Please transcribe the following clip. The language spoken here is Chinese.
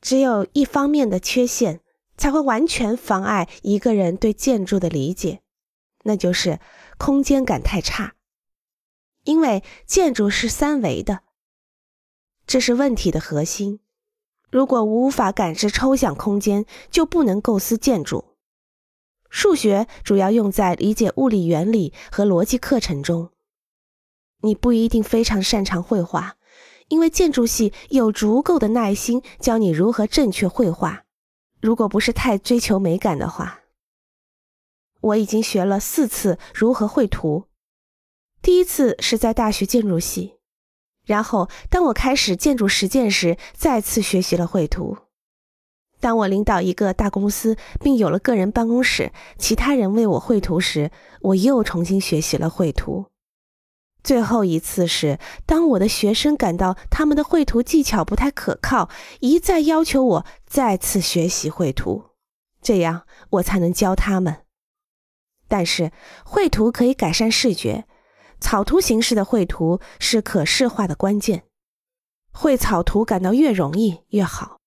只有一方面的缺陷才会完全妨碍一个人对建筑的理解，那就是空间感太差。因为建筑是三维的，这是问题的核心。如果无法感知抽象空间，就不能构思建筑。数学主要用在理解物理原理和逻辑课程中。你不一定非常擅长绘画，因为建筑系有足够的耐心教你如何正确绘画。如果不是太追求美感的话，我已经学了四次如何绘图。第一次是在大学建筑系。然后，当我开始建筑实践时，再次学习了绘图。当我领导一个大公司，并有了个人办公室，其他人为我绘图时，我又重新学习了绘图。最后一次是当我的学生感到他们的绘图技巧不太可靠，一再要求我再次学习绘图，这样我才能教他们。但是，绘图可以改善视觉。草图形式的绘图是可视化的关键，绘草图感到越容易越好。